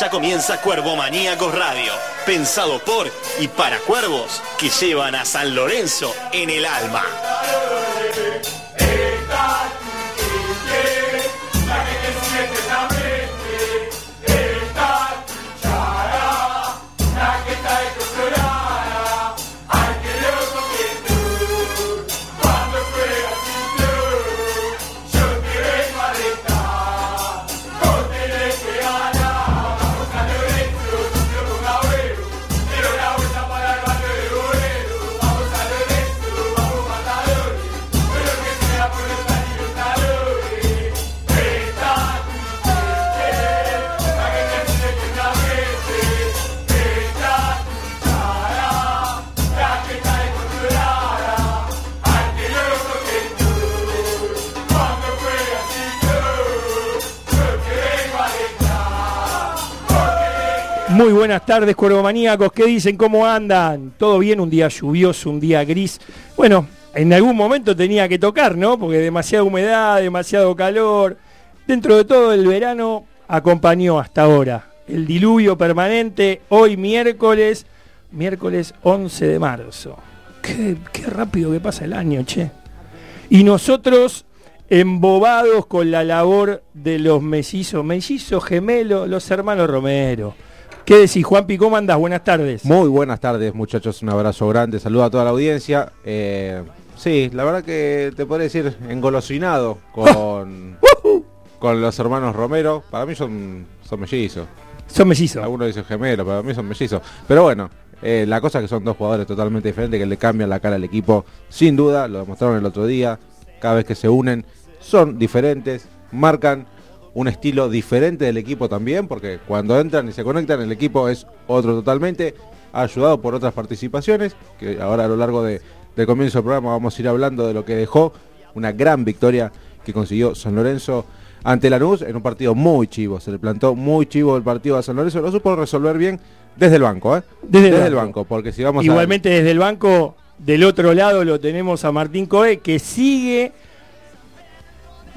Ya comienza Cuervo Maníacos Radio, pensado por y para cuervos que llevan a San Lorenzo en el alma. Muy buenas tardes, cuervomaníacos. ¿Qué dicen? ¿Cómo andan? ¿Todo bien? Un día lluvioso, un día gris. Bueno, en algún momento tenía que tocar, ¿no? Porque demasiada humedad, demasiado calor. Dentro de todo el verano acompañó hasta ahora el diluvio permanente. Hoy miércoles, miércoles 11 de marzo. Qué, rápido que pasa el año, che. Y nosotros embobados con la labor de los mellizos, mellizos gemelos, los hermanos Romero. ¿Qué decís, Juanpi? ¿Cómo andas? Buenas tardes. Muy buenas tardes, muchachos. Un abrazo grande. Saludo a toda la audiencia. Eh, sí, la verdad que te podría decir engolosinado con, con los hermanos Romero. Para mí son, son mellizos. Son mellizos. Algunos dicen gemelo, para mí son mellizos. Pero bueno, eh, la cosa es que son dos jugadores totalmente diferentes que le cambian la cara al equipo. Sin duda, lo demostraron el otro día. Cada vez que se unen, son diferentes, marcan un estilo diferente del equipo también, porque cuando entran y se conectan el equipo es otro totalmente, ayudado por otras participaciones, que ahora a lo largo de, del comienzo del programa vamos a ir hablando de lo que dejó una gran victoria que consiguió San Lorenzo ante Lanús en un partido muy chivo, se le plantó muy chivo el partido a San Lorenzo, lo supo resolver bien desde el banco, ¿eh? Desde, el banco, porque si vamos Igualmente desde el banco, del otro lado lo tenemos a Martín Coe, que sigue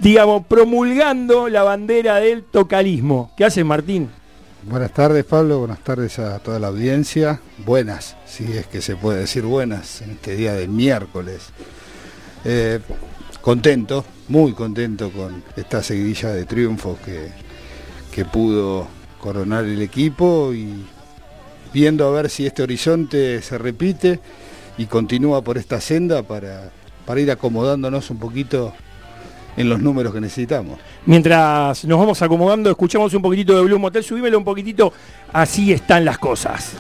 digamos, promulgando la bandera del tocalismo. ¿Qué hace Martín? Buenas tardes Pablo, buenas tardes a toda la audiencia. Buenas, si es que se puede decir buenas en este día de miércoles. Eh, contento, muy contento con esta seguidilla de triunfos que, que pudo coronar el equipo y viendo a ver si este horizonte se repite y continúa por esta senda para, para ir acomodándonos un poquito en los números que necesitamos. Mientras nos vamos acomodando, escuchamos un poquitito de Blue Motel, subímelo un poquitito, así están las cosas.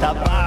Está cuidado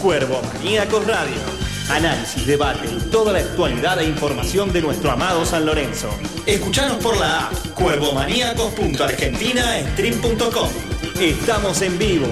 Cuervo Maníacos Radio. Análisis, debate y toda la actualidad e información de nuestro amado San Lorenzo. Escuchanos por la app cuervomaníacos.argentinastream.com. Estamos en vivo.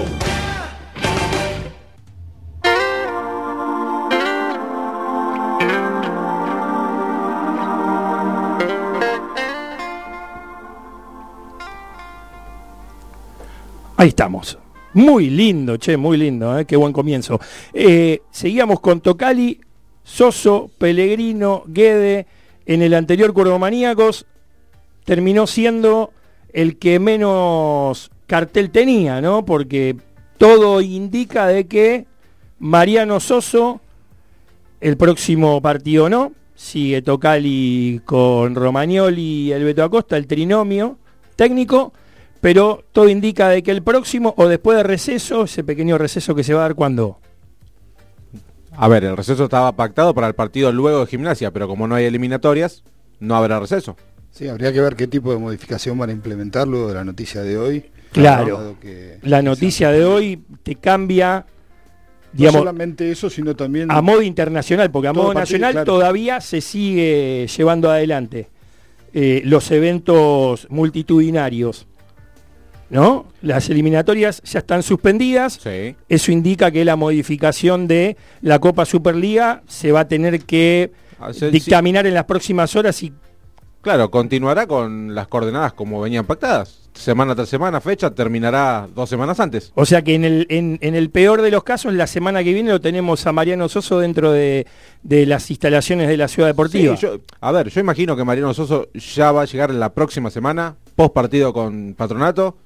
Ahí estamos. Muy lindo, che, muy lindo, ¿eh? qué buen comienzo. Eh, seguíamos con Tocali, Soso, Pellegrino, Guede. En el anterior Maníacos terminó siendo el que menos cartel tenía, ¿no? Porque todo indica de que Mariano Soso, el próximo partido no, sigue Tocali con Romagnoli y el Beto Acosta, el trinomio técnico pero todo indica de que el próximo o después de receso, ese pequeño receso que se va a dar cuando... A ver, el receso estaba pactado para el partido luego de gimnasia, pero como no hay eliminatorias, no habrá receso. Sí, habría que ver qué tipo de modificación van a implementar luego de la noticia de hoy. Claro, que- la noticia de hoy te cambia, No digamos, solamente eso, sino también a modo internacional, porque a modo partido, nacional claro. todavía se sigue llevando adelante eh, los eventos multitudinarios, ¿no? Las eliminatorias ya están suspendidas. Sí. Eso indica que la modificación de la Copa Superliga se va a tener que Ah, dictaminar en las próximas horas y Claro, continuará con las coordenadas como venían pactadas. Semana tras semana, fecha, terminará dos semanas antes. O sea que en el, en, en el peor de los casos, la semana que viene lo tenemos a Mariano Soso dentro de, de las instalaciones de la Ciudad Deportiva. Sí, yo- a ver, yo imagino que Mariano Soso ya va a llegar la próxima semana, post partido con Patronato.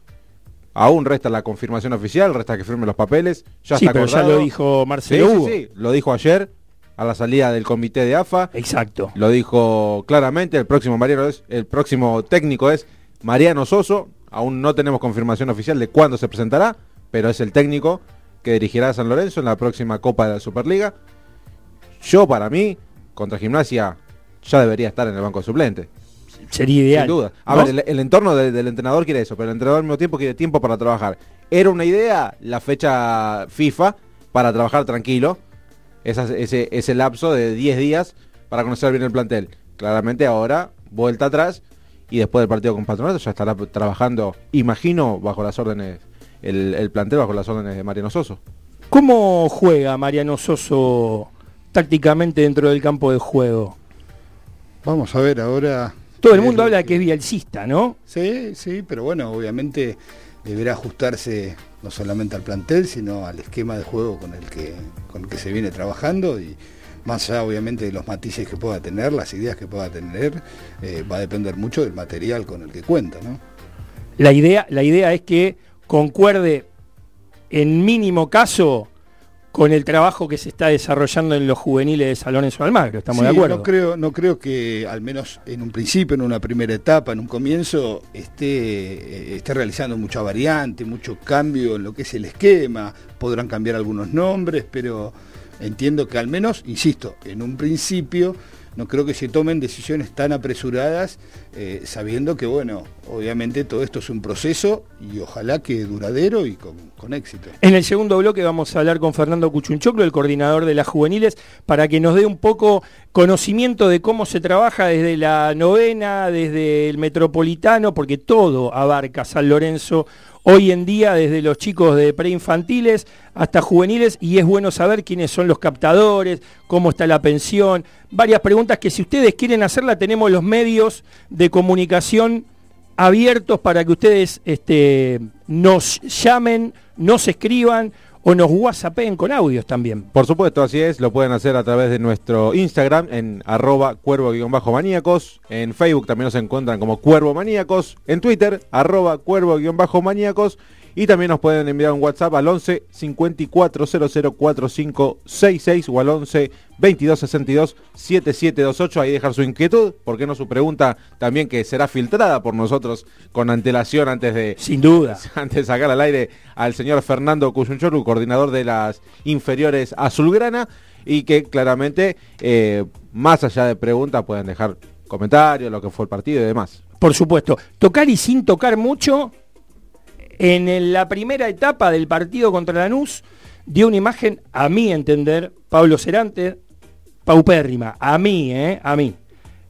Aún resta la confirmación oficial, resta que firme los papeles. Ya sí, está pero ya acordado. lo dijo Marcelo sí, Hugo. sí, lo dijo ayer a la salida del comité de AFA. Exacto. Lo dijo claramente, el próximo Mariano es, el próximo técnico es Mariano Soso. Aún no tenemos confirmación oficial de cuándo se presentará, pero es el técnico que dirigirá a San Lorenzo en la próxima Copa de la Superliga. Yo, para mí, contra Gimnasia, ya debería estar en el banco de suplente. Sería ideal. Sin duda. A ¿no? ver, el, el entorno de- del entrenador quiere eso, pero el entrenador al mismo tiempo quiere tiempo para trabajar. Era una idea la fecha FIFA para trabajar tranquilo, Esa- ese, ese lapso de 10 días para conocer bien el plantel. Claramente ahora, vuelta atrás y después del partido con Patronato ya estará trabajando, imagino, bajo las órdenes, el, el plantel bajo las órdenes de Mariano Soso. ¿Cómo juega Mariano Soso tácticamente dentro del campo de juego? Vamos a ver ahora. Todo el mundo habla de que es bielcista, ¿no? Sí, sí, pero bueno, obviamente deberá ajustarse no solamente al plantel, sino al esquema de juego con el que, con el que se viene trabajando y más allá obviamente de los matices que pueda tener, las ideas que pueda tener, eh, va a depender mucho del material con el que cuenta, ¿no? La idea, la idea es que concuerde en mínimo caso con el trabajo que se está desarrollando en los juveniles de San Lorenzo de Almagro, estamos Sí, de acuerdo. No creo, no creo que al menos en un principio, en una primera etapa, en un comienzo, esté, eh, esté realizando mucha variante, mucho cambio en lo que es el esquema. Podrán cambiar algunos nombres, pero entiendo que al menos, insisto, en un principio no creo que se tomen decisiones tan apresuradas, eh, sabiendo que, bueno, obviamente todo esto es un proceso y ojalá que duradero y con, con éxito. En el segundo bloque vamos a hablar con Fernando Cuchunchoclo, el coordinador de las juveniles, para que nos dé un poco conocimiento de cómo se trabaja desde la novena, desde el metropolitano, porque todo abarca San Lorenzo hoy en día, desde los chicos de preinfantiles hasta juveniles, y es bueno saber quiénes son los captadores, cómo está la pensión, varias preguntas que si ustedes quieren hacerla, tenemos los medios de comunicación abiertos para que ustedes este, nos llamen, nos escriban o nos whatsappen con audios también. Por supuesto, así es, lo pueden hacer a través de nuestro Instagram en arroba cuervo-maníacos, en Facebook también nos encuentran como cuervo maníacos, en Twitter arroba cuervo-maníacos y también nos pueden enviar un WhatsApp al 11 54 004566 o al 11 22 62 7728, ahí dejar su inquietud, ¿por qué no su pregunta también que será filtrada por nosotros con antelación antes de, Sin duda. antes de sacar al aire al señor Fernando Cuyunchoru, coordinador de las inferiores azulgrana, y que claramente, eh, más allá de preguntas, pueden dejar comentarios, lo que fue el partido y demás. Por supuesto. Tocar y sin tocar mucho. En la primera etapa del partido contra Lanús, dio una imagen, a mi entender, Pablo Cerante, paupérrima, a mí, ¿eh? A mí.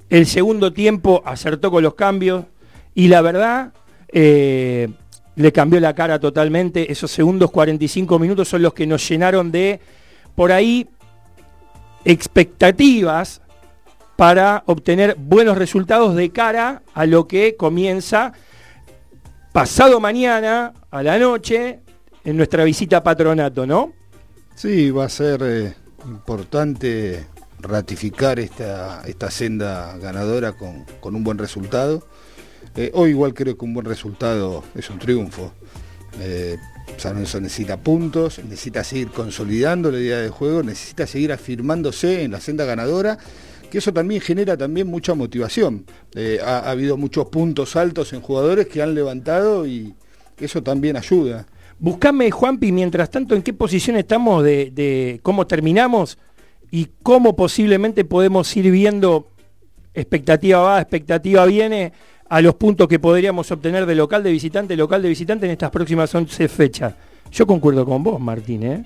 El segundo tiempo acertó con los cambios y la verdad eh, le cambió la cara totalmente. Esos segundos 45 minutos son los que nos llenaron de, por ahí, expectativas para obtener buenos resultados de cara a lo que comienza pasado mañana a la noche en nuestra visita a patronato, ¿no? Sí, va a ser eh, importante ratificar esta, esta senda ganadora con, con un buen resultado. Eh, hoy igual creo que un buen resultado es un triunfo. Eh, San necesita puntos, necesita seguir consolidando la idea de juego, necesita seguir afirmándose en la senda ganadora, que eso también genera también mucha motivación. Eh, ha, ha habido muchos puntos altos en jugadores que han levantado y eso también ayuda. Buscame, Juanpi, mientras tanto, en qué posición estamos de, de cómo terminamos y cómo posiblemente podemos ir viendo expectativa va, expectativa viene a los puntos que podríamos obtener de local de visitante, local de visitante en estas próximas 11 fechas. Yo concuerdo con vos, Martín, ¿eh?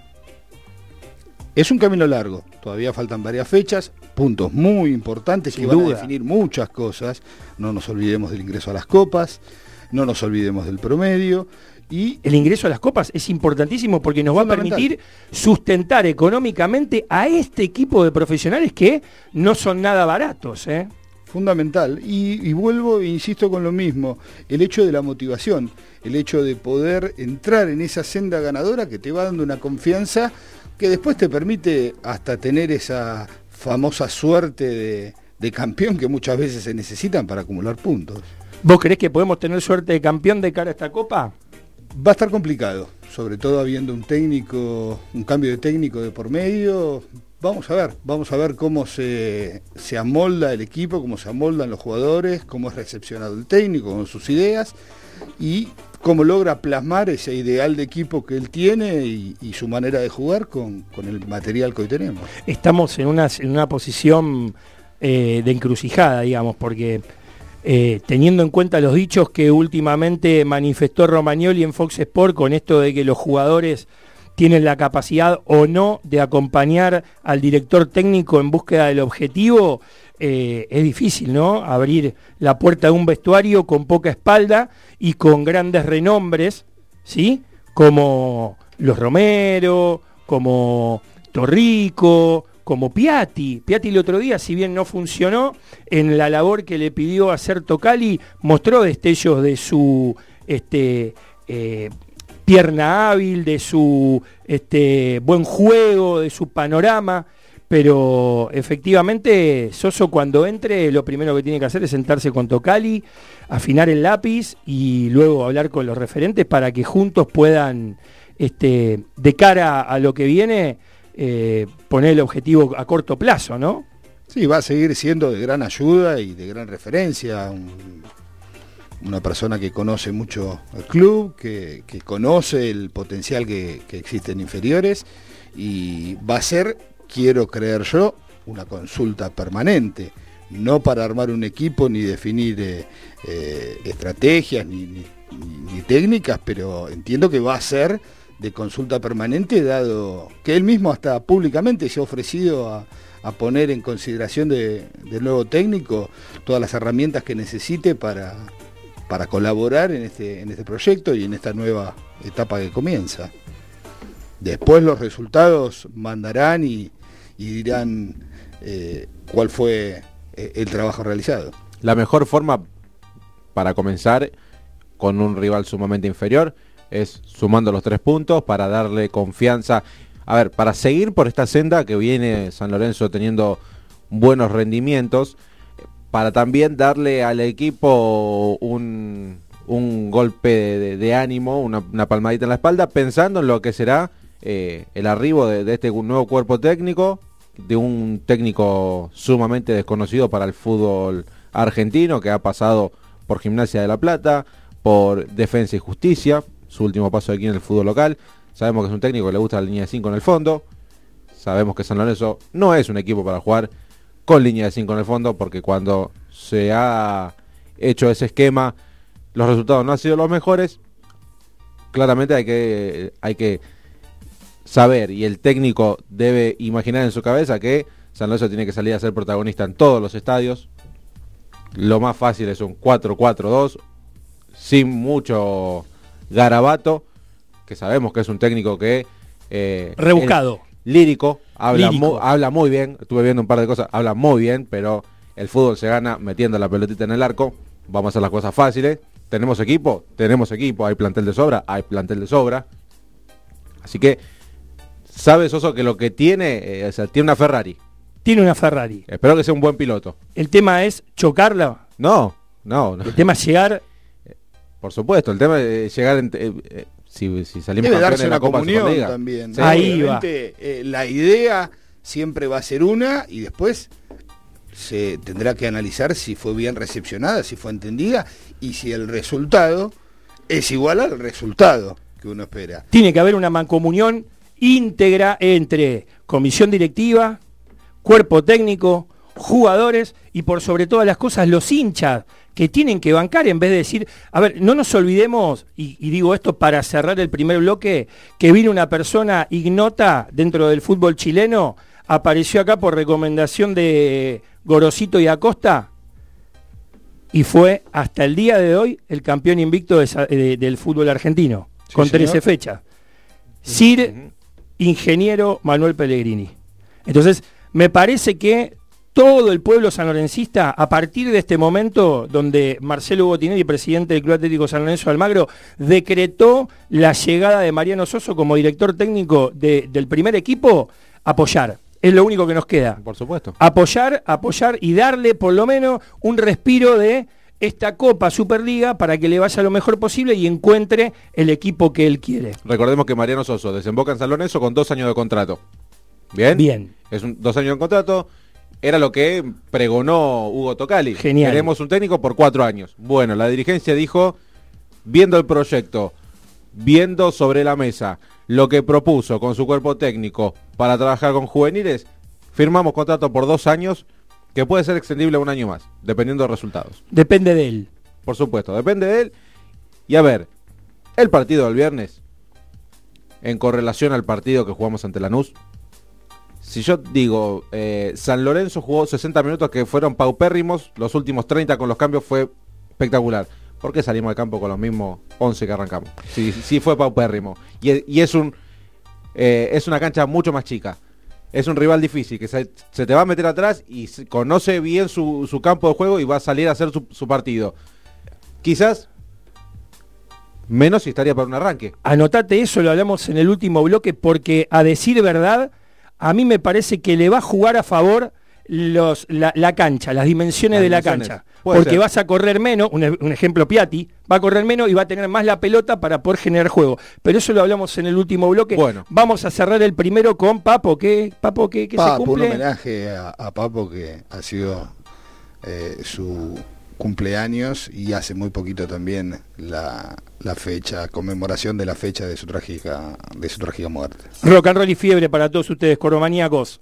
Es un camino largo, todavía faltan varias fechas, puntos muy importantes Sin que van duda. a definir muchas cosas. No nos olvidemos del ingreso a las copas, no nos olvidemos del promedio y El ingreso a las copas es importantísimo porque nos va a permitir sustentar económicamente a este equipo de profesionales que no son nada baratos, ¿eh? fundamental. Y, y vuelvo e insisto con lo mismo, el hecho de la motivación, el hecho de poder entrar en esa senda ganadora que te va dando una confianza que después te permite hasta tener esa famosa suerte de, de campeón que muchas veces se necesitan para acumular puntos. ¿Vos creés que podemos tener suerte de campeón de cara a esta copa? Va a estar complicado, sobre todo habiendo un técnico, un cambio de técnico de por medio. Vamos a ver, vamos a ver cómo se, se amolda el equipo, cómo se amoldan los jugadores, cómo es recepcionado el técnico con sus ideas y cómo logra plasmar ese ideal de equipo que él tiene y, su manera de jugar con, con el material que hoy tenemos. estamos en una, en una posición eh, de encrucijada, digamos, porque eh, teniendo en cuenta los dichos que últimamente manifestó Romagnoli en Fox Sport con esto de que los jugadores tienen la capacidad o no de acompañar al director técnico en búsqueda del objetivo, eh, es difícil, ¿no? Abrir la puerta de un vestuario con poca espalda y con grandes renombres, ¿sí? Como los Romero, como Torrico, como Piatti. Piatti el otro día, si bien no funcionó, en la labor que le pidió hacer Tocali, mostró destellos de su este, eh, pierna hábil, de su este, buen juego, de su panorama. Pero efectivamente, Soso cuando entre, lo primero que tiene que hacer es sentarse con Tocali, afinar el lápiz y luego hablar con los referentes para que juntos puedan, este, de cara a lo que viene, eh, poner el objetivo a corto plazo, ¿no? Sí, va a seguir siendo de gran ayuda y de gran referencia. un- una persona que conoce mucho el club, que, que conoce el potencial que existe en inferiores y va a ser, quiero creer yo, una consulta permanente. No para armar un equipo ni definir eh, eh, estrategias ni, ni- ni- ni técnicas, pero entiendo que va a ser de consulta permanente, dado que él mismo hasta públicamente se ha ofrecido a, poner en consideración de- del nuevo técnico todas las herramientas que necesite para, para colaborar en este, en este proyecto y en esta nueva etapa que comienza. Después los resultados mandarán y, y dirán eh, cuál fue eh, el trabajo realizado. La mejor forma para comenzar con un rival sumamente inferior es sumando los tres puntos para darle confianza. A ver, para seguir por esta senda que viene San Lorenzo teniendo buenos rendimientos, para también darle al equipo un, un golpe de, ánimo, una, palmadita en la espalda, pensando en lo que será eh, el arribo de este nuevo cuerpo técnico, de un técnico sumamente desconocido para el fútbol argentino, que ha pasado por Gimnasia de la Plata, por Defensa y Justicia, su último paso aquí en el fútbol local. Sabemos que es un técnico que le gusta la línea de 5 en el fondo. Sabemos que San Lorenzo no es un equipo para jugar con línea de 5 en el fondo, porque cuando se ha hecho ese esquema, los resultados no han sido los mejores. Claramente hay que, hay que saber y el técnico debe imaginar en su cabeza que San Lorenzo tiene que salir a ser protagonista en todos los estadios. Lo más fácil es un 4-4-2, sin mucho garabato, que sabemos que es un técnico que... eh, Rebuscado. lírico, habla, Lírico. mu- habla muy bien, estuve viendo un par de cosas, habla muy bien, pero el fútbol se gana metiendo la pelotita en el arco, vamos a hacer las cosas fáciles. ¿Tenemos equipo? Tenemos equipo, hay plantel de sobra, hay plantel de sobra. Así que, sabe Soso que lo que tiene, eh, o sea, tiene una Ferrari. Tiene una Ferrari. Espero que sea un buen piloto. El tema es chocarla. No, no, no, El tema es llegar. por supuesto, el tema es llegar, en- eh, eh, si, si salimos Debe darse de la una Copa comunión Superliga. también. Sí. Ahí va. Eh, la idea siempre va a ser una y después se tendrá que analizar si fue bien recepcionada, si fue entendida y si el resultado es igual al resultado que uno espera. Tiene que haber una mancomunión íntegra entre comisión directiva, cuerpo técnico, jugadores y por sobre todas las cosas los hinchas que tienen que bancar en vez de decir, a ver, no nos olvidemos, y, y digo esto para cerrar el primer bloque, que vino una persona ignota dentro del fútbol chileno, apareció acá por recomendación de Gorosito y Acosta, y fue hasta el día de hoy el campeón invicto de esa- de- del fútbol argentino, Sí, con señor. 13 fechas. Sir Ingeniero Manuel Pellegrini. Entonces, me parece que todo el pueblo sanlorencista, a partir de este momento donde Marcelo Botinelli, presidente del Club Atlético San Lorenzo de Almagro, decretó la llegada de Mariano Soso como director técnico de- del primer equipo, apoyar. Es lo único que nos queda Por supuesto. apoyar, apoyar y darle por lo menos un respiro de esta Copa Superliga para que le vaya lo mejor posible y encuentre el equipo que él quiere. Recordemos que Mariano Soso desemboca en San Lorenzo con dos años de contrato. ¿Bien? Bien. Es un, dos años de contrato. Era lo que pregonó Hugo Tocali. Genial. Queremos un técnico por cuatro años. Bueno, la dirigencia dijo, viendo el proyecto, viendo sobre la mesa lo que propuso con su cuerpo técnico para trabajar con juveniles, firmamos contrato por dos años que puede ser extendible a un año más, dependiendo de resultados. Depende de él. Por supuesto, depende de él. Y a ver, el partido del viernes, en correlación al partido que jugamos ante Lanús, si yo digo, eh, San Lorenzo jugó 60 minutos que fueron paupérrimos, los últimos 30 con los cambios fue espectacular. ¿Por qué salimos al campo con los mismos 11 que arrancamos? Sí, sí fue paupérrimo. Y, es- y es, un, eh, es una cancha mucho más chica. Es un rival difícil, que se, te va a meter atrás y conoce bien su, su campo de juego y va a salir a hacer su, su partido. Quizás menos si estaría para un arranque. Anotate eso, lo hablamos en el último bloque, porque a decir verdad, a mí me parece que le va a jugar a favor los, la, la cancha, las dimensiones Las de la dimensiones. cancha. Puede Porque ser. vas a correr menos, un, un ejemplo Piatti, va a correr menos y va a tener más la pelota para poder generar juego. Pero eso lo hablamos en el último bloque. Bueno. Vamos a cerrar el primero con Papo, ¿qué? Papo, ¿qué, qué se Papo, un homenaje a, a Papo que ha sido eh, su cumpleaños y hace muy poquito también la, la fecha, conmemoración de la fecha de su trágica, de su trágica muerte. Rock and roll y fiebre para todos ustedes, coromaníacos.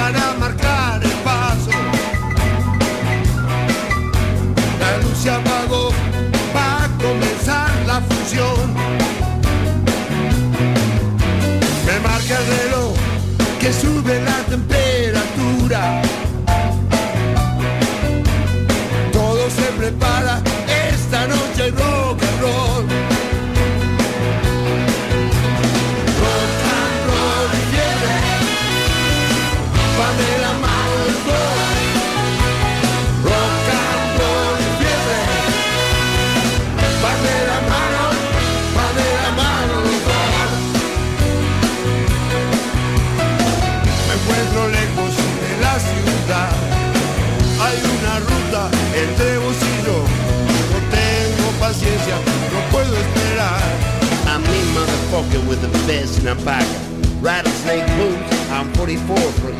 Empiezan a marcar el paso. La luz se apagó, va a comenzar la función. Me marca el reloj que sube la temperatura. Todo se prepara, esta noche rock and roll. with a vest and a packer, Rattlesnake boots, I'm 44 for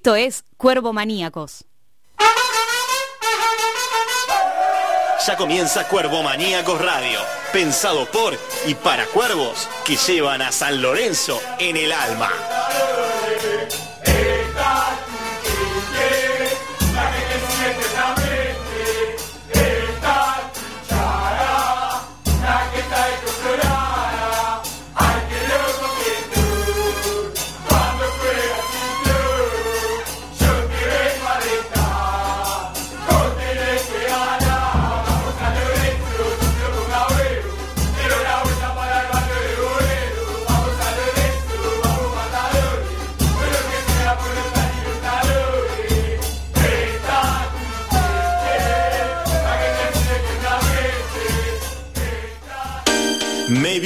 Esto es Cuervo Maníacos. Ya comienza Cuervomaníacos Radio, pensado por y para cuervos que llevan a San Lorenzo en el alma.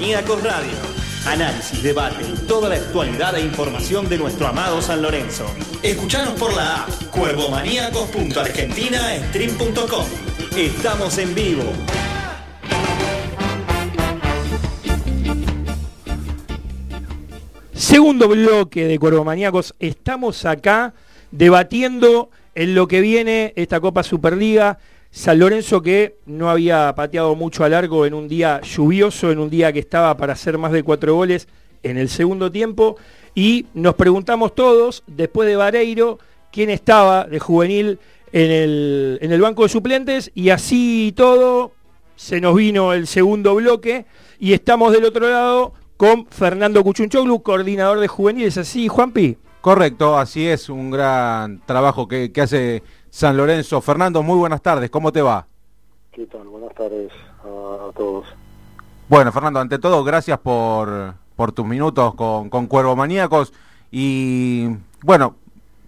Maníacos Radio. Análisis, debate y toda la actualidad e información de nuestro amado San Lorenzo. Escuchanos por la app cuervomaníacos.argentinastream.com. Estamos en vivo. Segundo bloque de Cuervo Maníacos. Estamos acá debatiendo en lo que viene esta Copa Superliga. San Lorenzo que no había pateado mucho a largo en un día lluvioso, en un día que estaba para hacer más de cuatro goles en el segundo tiempo. Y nos preguntamos todos, después de Vareiro, quién estaba de juvenil en el, en el banco de suplentes. Y así todo, se nos vino el segundo bloque y estamos del otro lado con Fernando Cuchunchoglu, coordinador de juveniles. ¿Así, Juanpi? Correcto, así es, un gran trabajo que, que hace San Lorenzo. Fernando, muy buenas tardes, ¿cómo te va? ¿Qué tal? Buenas tardes a, a todos. Bueno, Fernando, ante todo, gracias por, por tus minutos con, con Cuervo Maníacos. Y bueno,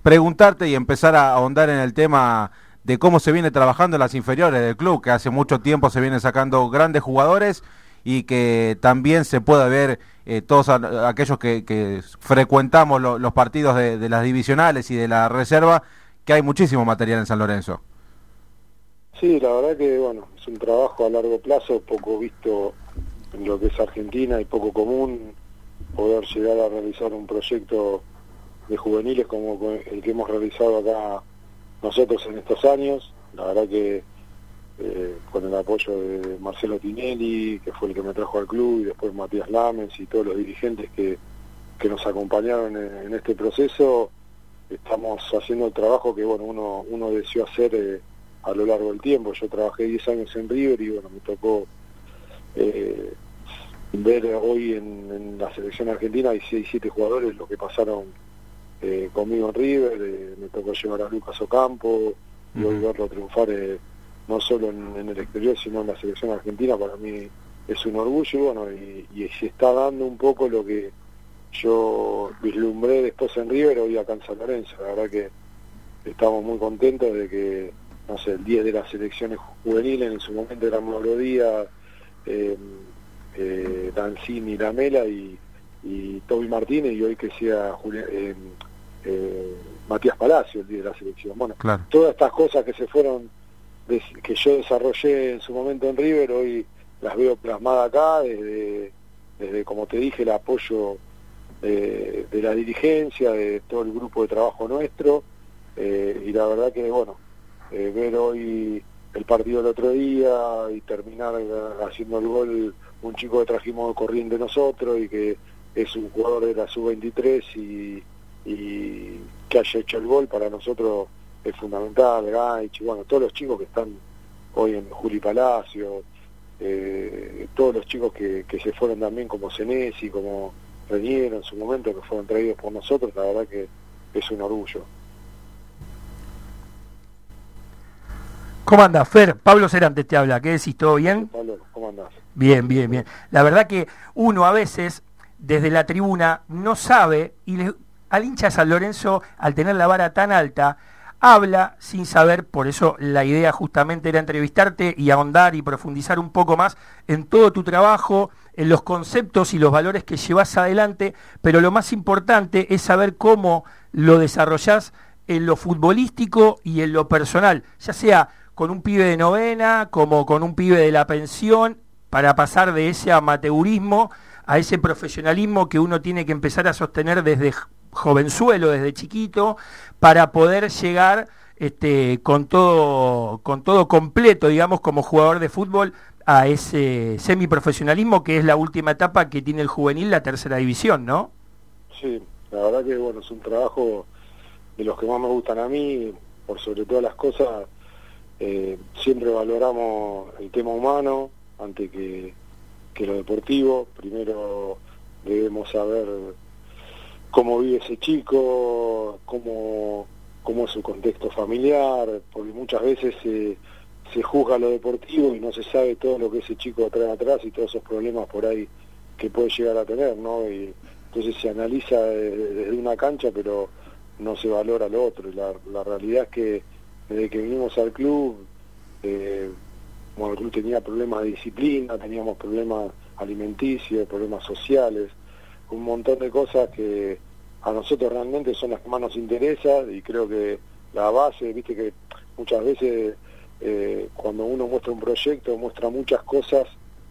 preguntarte y empezar a ahondar en el tema de cómo se viene trabajando en las inferiores del club, que hace mucho tiempo se vienen sacando grandes jugadores y que también se puede ver eh, todos a- aquellos que, que frecuentamos lo- los partidos de, de las divisionales y de la reserva, que hay muchísimo material en San Lorenzo. Sí, la verdad que bueno, es un trabajo a largo plazo, poco visto en lo que es Argentina y poco común poder llegar a realizar un proyecto de juveniles como co- el que hemos realizado acá nosotros en estos años. La verdad que eh, con el apoyo de Marcelo Tinelli, que fue el que me trajo al club, y después Matías Lamens y todos los dirigentes que, que nos acompañaron en este proceso, estamos haciendo el trabajo que bueno uno, uno deseó hacer eh, a lo largo del tiempo. Yo trabajé 10 años en River y bueno, me tocó eh, ver hoy en, en la selección argentina hay 6, 7 jugadores lo que pasaron eh, conmigo en River, eh, me tocó llevar a Lucas Ocampo y hoy verlo triunfar eh, no solo en, en el exterior sino en la selección argentina para mí es un orgullo y bueno, y, y se está dando un poco lo que yo vislumbré después en River hoy acá en San Lorenzo, la verdad que estamos muy contentos de que, no sé, el 10 de las selecciones juveniles en su momento era Mauro Díaz, eh, eh, Danzini, Lamela y, y Toby Martínez y hoy que sea Julia- eh, eh, Matías Palacio el 10 de la selección. Bueno, Claro. todas estas cosas que se fueron, que yo desarrollé en su momento en River, hoy las veo plasmadas acá desde, desde como te dije, el apoyo eh, de la dirigencia, de todo el grupo de trabajo nuestro, eh, y la verdad que, bueno, eh, ver hoy el partido del otro día y terminar eh, haciendo el gol un chico que trajimos de corriente nosotros y que es un jugador de la sub-23 y, y que haya hecho el gol para nosotros es fundamental, Gaich, bueno, todos los chicos que están hoy en Juli Palacio, eh, todos los chicos que, que se fueron también como Senesi, como En su momento, que fueron traídos por nosotros, la verdad que es un orgullo. ¿Cómo anda, Fer? Pablo Cerantes te habla. ¿Qué decís? ¿Todo bien? Pablo, ¿cómo andás? Bien, bien, bien. La verdad que uno a veces, desde la tribuna, no sabe, y le- al hincha San Lorenzo, al tener la vara tan alta, habla sin saber, por eso la idea justamente era entrevistarte y ahondar y profundizar un poco más en todo tu trabajo, en los conceptos y los valores que llevas adelante, pero lo más importante es saber cómo lo desarrollás en lo futbolístico y en lo personal, ya sea con un pibe de novena, como con un pibe de la pensión, para pasar de ese amateurismo a ese profesionalismo que uno tiene que empezar a sostener desde jovenzuelo, desde chiquito, para poder llegar este, con todo, con todo completo, digamos, como jugador de fútbol, a ese semiprofesionalismo que es la última etapa que tiene el juvenil, la tercera división, ¿no? Sí, la verdad que bueno, es un trabajo de los que más me gustan a mí, por sobre todas las cosas, eh, siempre valoramos el tema humano antes que, que lo deportivo. Primero debemos saber cómo vive ese chico, cómo, cómo es su contexto familiar, porque muchas veces se, se juzga lo deportivo y no se sabe todo lo que ese chico trae atrás y todos esos problemas por ahí que puede llegar a tener, ¿no? Y entonces se analiza desde, una cancha, pero no se valora lo otro. Y la, la realidad es que desde que vinimos al club, eh, como el club tenía problemas de disciplina, teníamos problemas alimenticios, problemas sociales, un montón de cosas que a nosotros realmente son las que más nos interesan y creo que la base, viste que muchas veces eh, cuando uno muestra un proyecto muestra muchas cosas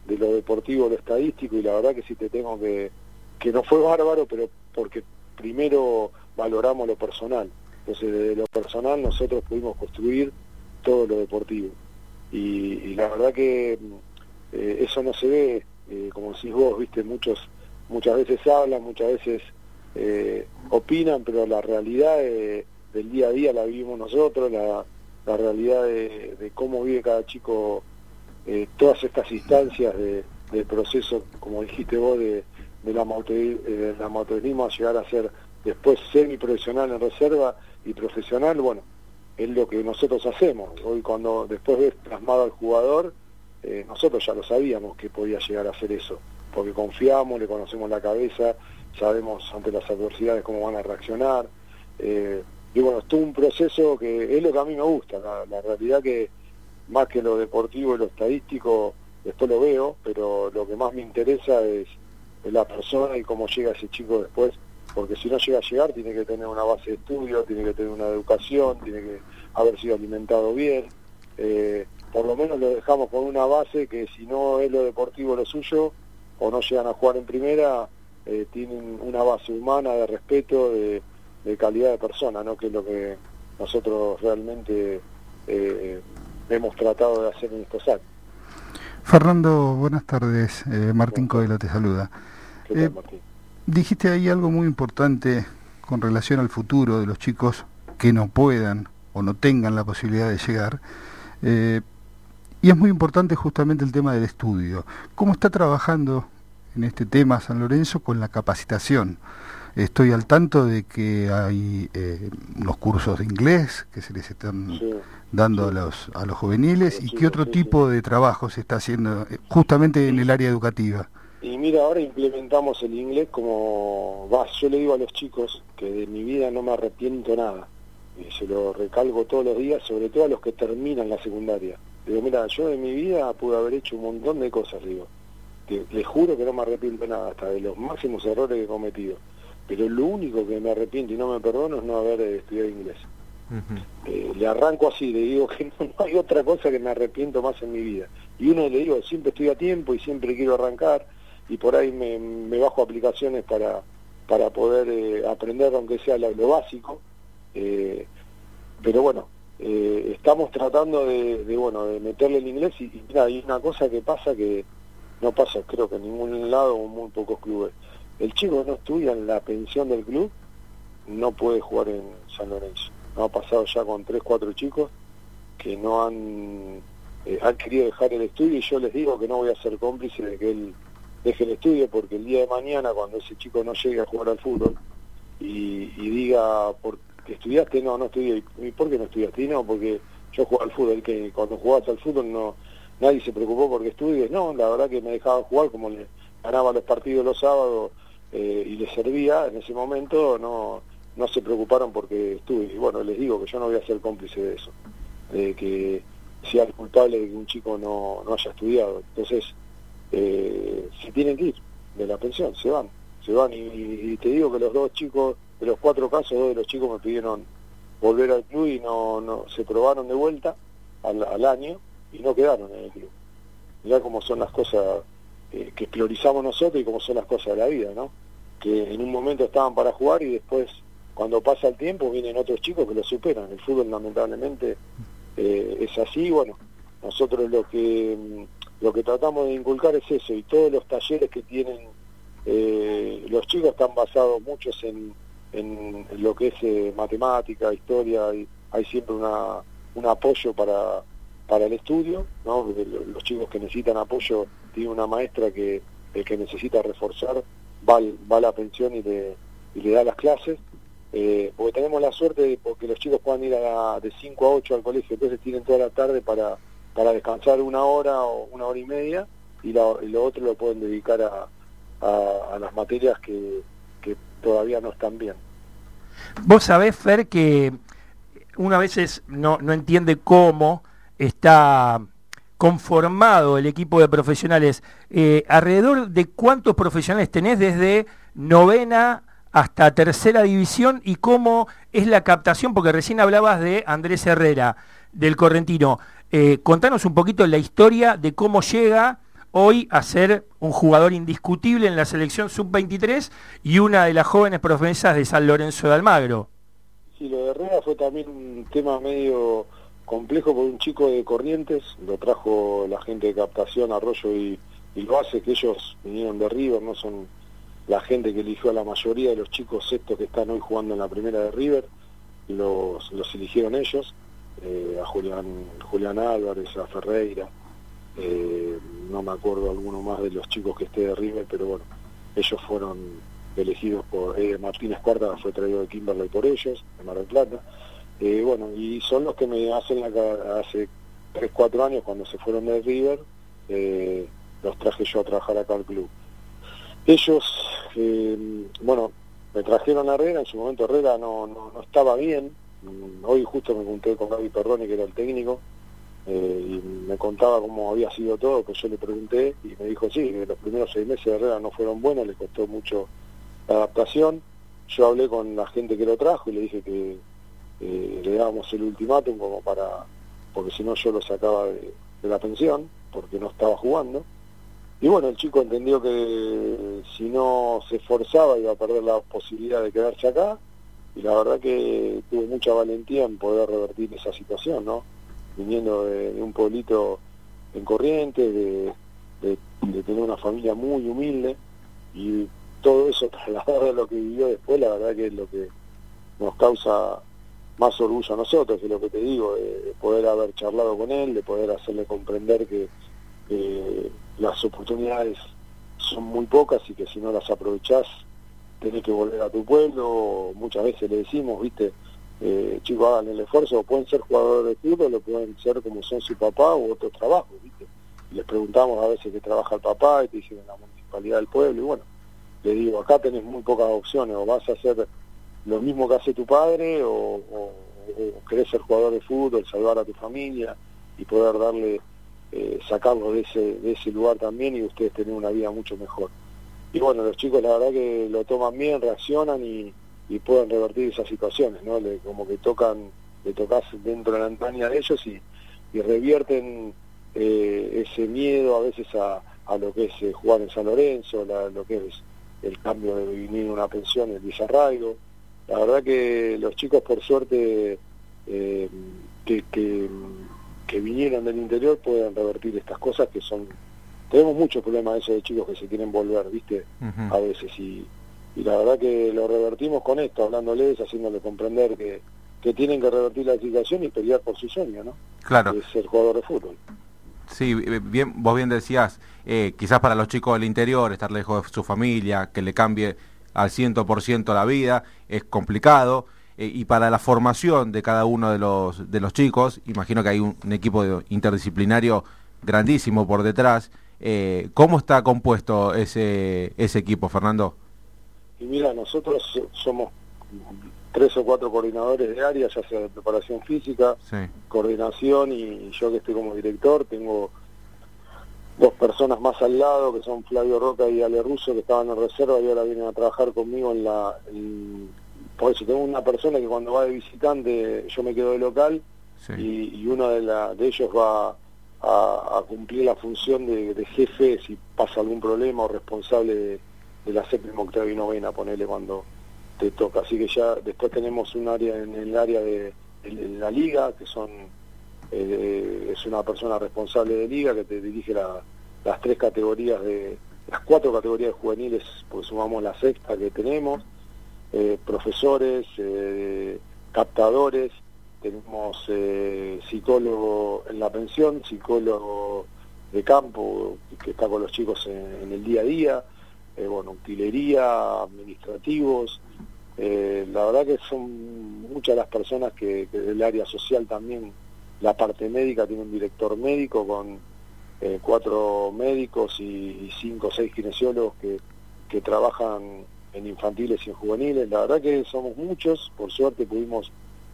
de lo deportivo, lo estadístico y la verdad que sí te tengo que, que no fue bárbaro, pero porque primero valoramos lo personal. Entonces de lo personal nosotros pudimos construir todo lo deportivo. Y, y la verdad que eh, eso no se ve, eh, como decís vos, viste, muchos muchas veces hablan, muchas veces eh, opinan, pero la realidad de- del día a día la vivimos nosotros, la, la realidad de, cómo vive cada chico eh, todas estas instancias de, del proceso, como dijiste vos, de, del eh, amateurismo a llegar a ser después semiprofesional en reserva y profesional, bueno, es lo que nosotros hacemos. Hoy cuando después ves plasmado al jugador, eh, nosotros ya lo sabíamos que podía llegar a hacer eso, porque confiamos, le conocemos la cabeza, sabemos ante las adversidades cómo van a reaccionar. eh, y bueno, es todo un proceso que es lo que a mí me gusta, la, la realidad que más que lo deportivo y lo estadístico, después lo veo, pero lo que más me interesa es, la persona y cómo llega ese chico después, porque si no llega a llegar tiene que tener una base de estudio, tiene que tener una educación, tiene que haber sido alimentado bien, eh, por lo menos lo dejamos con una base que si no es lo deportivo lo suyo, o no llegan a jugar en primera, eh, tienen una base humana de respeto, de, de calidad de persona, ¿no? que es lo que nosotros realmente eh, hemos tratado de hacer en estos años. Fernando, buenas tardes. Eh, Martín Coelho te saluda. ¿Qué tal, Eh, Martín? Dijiste ahí algo muy importante con relación al futuro de los chicos que no puedan o no tengan la posibilidad de llegar. Eh, y es muy importante justamente el tema del estudio. ¿Cómo está trabajando en este tema San Lorenzo con la capacitación? Estoy al tanto de que hay eh, unos cursos de inglés que se les están Sí. dando sí. a los a los juveniles y qué otro tipo de trabajo se está haciendo eh, justamente en el área educativa. Y mira, ahora implementamos el inglés como, va, yo le digo a los chicos que de mi vida no me arrepiento nada. Y se lo recalco todos los días, sobre todo a los que terminan la secundaria. Digo, mira, yo de mi vida pude haber hecho un montón de cosas, digo. Les juro que no me arrepiento nada, hasta de los máximos errores que he cometido. Pero lo único que me arrepiento y no me perdono es no haber eh, estudiado inglés. Eh, le arranco así, le digo que no, no hay otra cosa que me arrepiento más en mi vida. Y uno le digo, siempre estoy a tiempo y siempre quiero arrancar y por ahí me, me bajo aplicaciones para, para poder eh, aprender aunque sea lo, lo básico. Eh, pero bueno, eh, estamos tratando de, de, bueno de meterle el inglés y, y mira, hay una cosa que pasa que no pasa creo que en ningún lado o muy pocos clubes. El chico no estudia en la pensión del club, no puede jugar en San Lorenzo. No ha pasado ya con tres, cuatro chicos que no han, eh, han querido dejar el estudio y yo les digo que no voy a ser cómplice de que él deje el estudio porque el día de mañana cuando ese chico no llegue a jugar al fútbol y, y diga ¿por qué estudiaste? No, no estudié. ¿Y por qué no estudiaste? Y no, porque yo jugaba al fútbol, que cuando jugabas al fútbol no nadie se preocupó porque estudies. No, la verdad que me dejaban jugar como le ganaba los partidos los sábados eh, y les servía en ese momento, no no se preocuparon porque estudie. Y bueno, les digo que yo no voy a ser cómplice de eso, de que sea el culpable de que un chico no, no haya estudiado. Entonces, eh, se tienen que ir de la pensión, se van, se van. Y, y te digo que los dos chicos, de los cuatro casos, dos de los chicos me pidieron volver al club y no, no se probaron de vuelta al, al año y no quedaron en el club. Mirá cómo son las cosas eh, que priorizamos nosotros y cómo son las cosas de la vida, ¿no? Que en un momento estaban para jugar y después, cuando pasa el tiempo, vienen otros chicos que lo superan. El fútbol, lamentablemente, eh, es así. Bueno, nosotros lo que mm, lo que tratamos de inculcar es eso y todos los talleres que tienen eh, los chicos están basados muchos en, en lo que es eh, matemática, historia, y hay siempre una, un apoyo para, para el estudio, ¿no? Los chicos que necesitan apoyo tienen una maestra que el que necesita reforzar va, va a la pensión y le, y le da las clases, eh, porque tenemos la suerte de porque los chicos puedan ir a de 5 a 8 al colegio, entonces tienen toda la tarde para, para descansar una hora o una hora y media y, la- lo otro lo pueden dedicar a, a, a las materias que, que todavía no están bien. Vos sabés, Fer, que una veces no, no entiende cómo está conformado el equipo de profesionales. Eh, ¿Alrededor de cuántos profesionales tenés desde novena hasta tercera división y cómo es la captación? Porque recién hablabas de Andrés Herrera, del Correntino. Eh, contanos un poquito la historia de cómo llega hoy a ser un jugador indiscutible en la selección sub-23 y una de las jóvenes promesas de San Lorenzo de Almagro. Sí, lo de Herrera fue también un tema medio complejo por un chico de Corrientes, lo trajo la gente de captación Arroyo y, y lo que ellos vinieron de River, no son la gente que eligió a la mayoría de los chicos estos que están hoy jugando en la primera de River, los, los eligieron ellos, eh, a Julián, Julián Álvarez, a Ferreira, eh, no me acuerdo alguno más de los chicos que esté de River, pero bueno, ellos fueron elegidos por eh, Martínez Cuarta, fue traído de Kimberley por ellos, de Mar del Plata. Eh, bueno, y son los que me hacen la, ca- hace 3, 4 años cuando se fueron de River, eh, los traje yo a trabajar acá al club. Ellos, eh, bueno, me trajeron a Herrera, en su momento Herrera no, no, no estaba bien, Mm, hoy justo me junté con Gaby Perroni, que era el técnico, eh, y me contaba cómo había sido todo, que yo le pregunté, y me dijo, sí, que los primeros seis meses de Herrera no fueron buenos, le costó mucho la adaptación. Yo hablé con la gente que lo trajo y le dije que eh, le dábamos el ultimátum como para, porque si no yo lo sacaba de, la pensión, porque no estaba jugando. Y bueno, el chico entendió que si no se esforzaba iba a perder la posibilidad de quedarse acá, y la verdad que tuvo mucha valentía en poder revertir esa situación, ¿no? Viniendo de, un pueblito en Corrientes, de, de- de tener una familia muy humilde, y todo eso trasladado a lo que vivió después, la verdad que es lo que nos causa más orgullo a nosotros, es lo que te digo, de, de poder haber charlado con él, de poder hacerle comprender que las oportunidades son muy pocas y que si no las aprovechás tenés que volver a tu pueblo, muchas veces le decimos, viste, eh, chicos hagan el esfuerzo, pueden ser jugadores de fútbol, o pueden ser como son su papá u otros trabajos, viste. Les preguntamos a veces qué trabaja el papá y te dicen en la municipalidad del pueblo, y bueno, le digo, acá tenés muy pocas opciones, o vas a hacer lo mismo que hace tu padre, o, o- querés ser jugador de fútbol, salvar a tu familia y poder darle, eh, sacarlos de ese, de ese lugar también y ustedes tener una vida mucho mejor. Y bueno, los chicos la verdad que lo toman bien, reaccionan y, y pueden revertir esas situaciones, ¿no? Le- como que tocan, le tocas dentro de la entraña de ellos y, y revierten eh, ese miedo a veces a, a lo que es eh, jugar en San Lorenzo, la- lo que es el cambio de vivir una pensión, el desarraigo. La verdad que los chicos por suerte eh, que, que, que vinieron del interior pueden revertir estas cosas que son... Tenemos muchos problemas de eso de chicos que se quieren volver, ¿viste? A veces y, y la verdad que lo revertimos con esto, hablándoles, haciéndoles comprender que, que tienen que revertir la situación y pelear por su sueño, ¿no? Claro. Es ser jugador de fútbol. Sí, eh, bien, vos bien decías, eh, quizás para los chicos del interior, estar lejos de su familia, que le cambie al 100% la vida, es complicado. eh, y para la formación de cada uno de los, de los chicos, imagino que hay un, un equipo de- interdisciplinario grandísimo por detrás. Eh, ¿Cómo está compuesto ese, ese equipo, Fernando? Y mira, nosotros so- somos tres o cuatro coordinadores de área, ya sea de preparación física, Sí. coordinación y yo que estoy como director, tengo dos personas más al lado que son Flavio Roca y Ale Russo que estaban en reserva y ahora vienen a trabajar conmigo en la... en- por eso tengo una persona que cuando va de visitante yo me quedo de local Sí. y, y uno de, la, de ellos va a, a cumplir la función de, de jefe si pasa algún problema o responsable de, de la séptima, octava y novena, ponele cuando te toca. Así que ya después tenemos un área en el área de, de la liga, que son eh, es una persona responsable de liga que te dirige la- las tres categorías de las cuatro categorías juveniles, porque sumamos la sexta que tenemos, eh, profesores, eh, captadores, tenemos eh, psicólogo en la pensión, psicólogo de campo que está con los chicos en, el día a día, eh, bueno, utilería, administrativos, eh, la verdad que son muchas las personas que, que del área social también, la parte médica tiene un director médico con eh, cuatro médicos y, cinco o seis kinesiólogos que, que trabajan en infantiles y en juveniles. La verdad que somos muchos, por suerte pudimos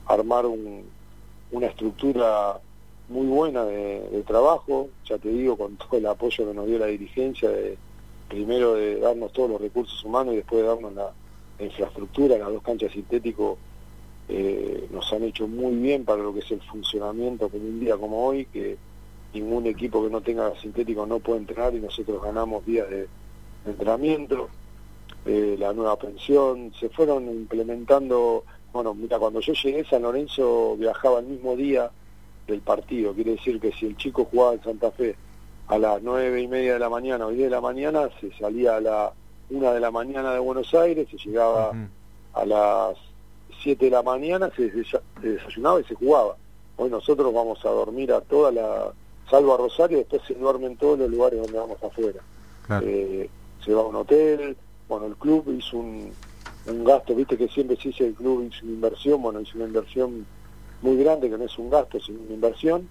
armar un- una estructura muy buena de, de trabajo, ya te digo, con todo el apoyo que nos dio la dirigencia, de, primero de darnos todos los recursos humanos y después de darnos la, la infraestructura, las dos canchas sintéticos eh, nos han hecho muy bien para lo que es el funcionamiento como un día como hoy, que ningún equipo que no tenga sintético no puede entrenar y nosotros ganamos días de, de entrenamiento, eh, la nueva pensión, se fueron implementando, bueno, mira, cuando yo llegué San Lorenzo viajaba el mismo día del partido, quiere decir que si el chico jugaba en Santa Fe a las nueve y media de la mañana o diez de la mañana, se salía a la una de la mañana de Buenos Aires, se llegaba a las 7 de la mañana, se, desa- se desayunaba y se jugaba. Hoy nosotros vamos a dormir a toda la, salvo a Rosario, después se duerme en todos los lugares donde vamos afuera. Eh, se va a un hotel, bueno, el club hizo un, un gasto, viste que siempre se dice el club hizo una inversión, bueno, hizo una inversión muy grande, que no es un gasto, sino una inversión,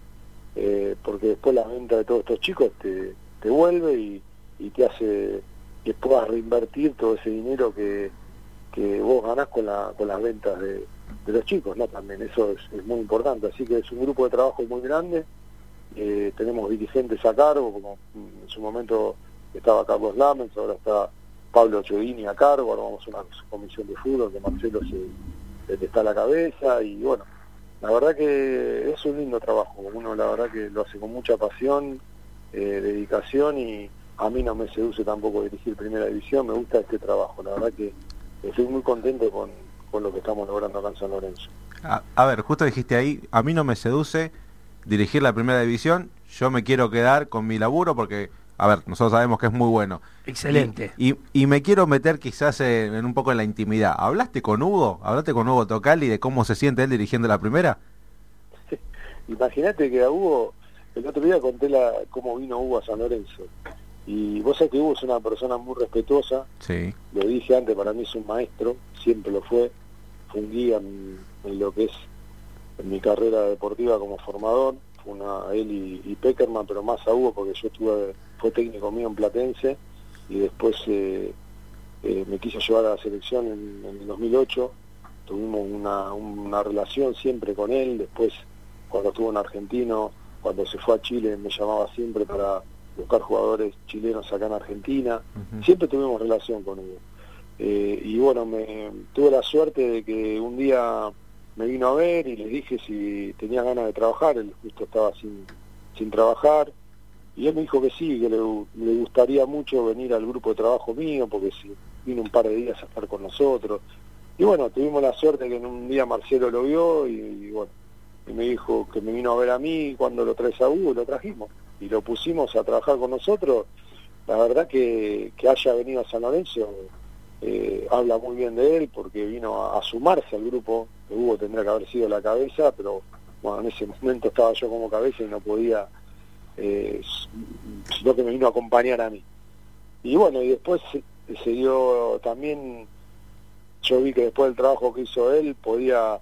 eh, porque después la venta de todos estos chicos te, te vuelve y, y te hace que puedas reinvertir todo ese dinero que, que vos ganás con, la, con las ventas de, los chicos, ¿no? También eso es, muy importante, así que es un grupo de trabajo muy grande, eh, tenemos dirigentes a cargo, como en su momento estaba Carlos Lamens, ahora está Pablo Chodini a cargo, ahora vamos a una comisión de fútbol que Marcelo se, le está a la cabeza. Y bueno, la verdad que es un lindo trabajo, uno la verdad que lo hace con mucha pasión, eh, dedicación. Y a mí no me seduce tampoco dirigir primera división, me gusta este trabajo, la verdad que estoy muy contento con, con lo que estamos logrando acá en San Lorenzo. A, a ver, justo dijiste ahí, a mí no me seduce dirigir la primera división, yo me quiero quedar con mi laburo porque, a ver, nosotros sabemos que es muy bueno. Excelente. Y, y, y me quiero meter quizás en, en un poco en la intimidad. ¿Hablaste con Hugo? ¿Hablaste con Hugo Tocali de cómo se siente él dirigiendo la primera? Imagínate que a Hugo, el otro día conté la, cómo vino Hugo a San Lorenzo. Y vos sabés que Hugo es una persona muy respetuosa, Sí. lo dije antes, para mí es un maestro, siempre lo fue, fue un guía en, en lo que es en mi carrera deportiva como formador, fue una, él y, y Peckerman, pero más a Hugo porque yo estuve, fue técnico mío en Platense y después eh, eh, me quiso llevar a la selección en, en el 2008, tuvimos una, una relación siempre con él, después cuando estuvo en Argentino, cuando se fue a Chile me llamaba siempre para buscar jugadores chilenos acá en Argentina, siempre tuvimos relación con Hugo. Eh, y bueno, me tuve la suerte de que un día me vino a ver y le dije si tenía ganas de trabajar, él justo estaba sin, sin trabajar, y él me dijo que sí, que le, le gustaría mucho venir al grupo de trabajo mío, porque si vino un par de días a estar con nosotros. Y bueno, tuvimos la suerte que en un día Marcelo lo vio y, y bueno, y me dijo que me vino a ver a mí cuando lo traes a Hugo, lo trajimos y lo pusimos a trabajar con nosotros. La verdad que, que haya venido a San Lorenzo eh, habla muy bien de él porque vino a, sumarse al grupo, que Hugo tendría que haber sido la cabeza, pero bueno, en ese momento estaba yo como cabeza y no podía, eh, sino que me vino a acompañar a mí. Y bueno, y después se, se dio también, yo vi que después del trabajo que hizo él podía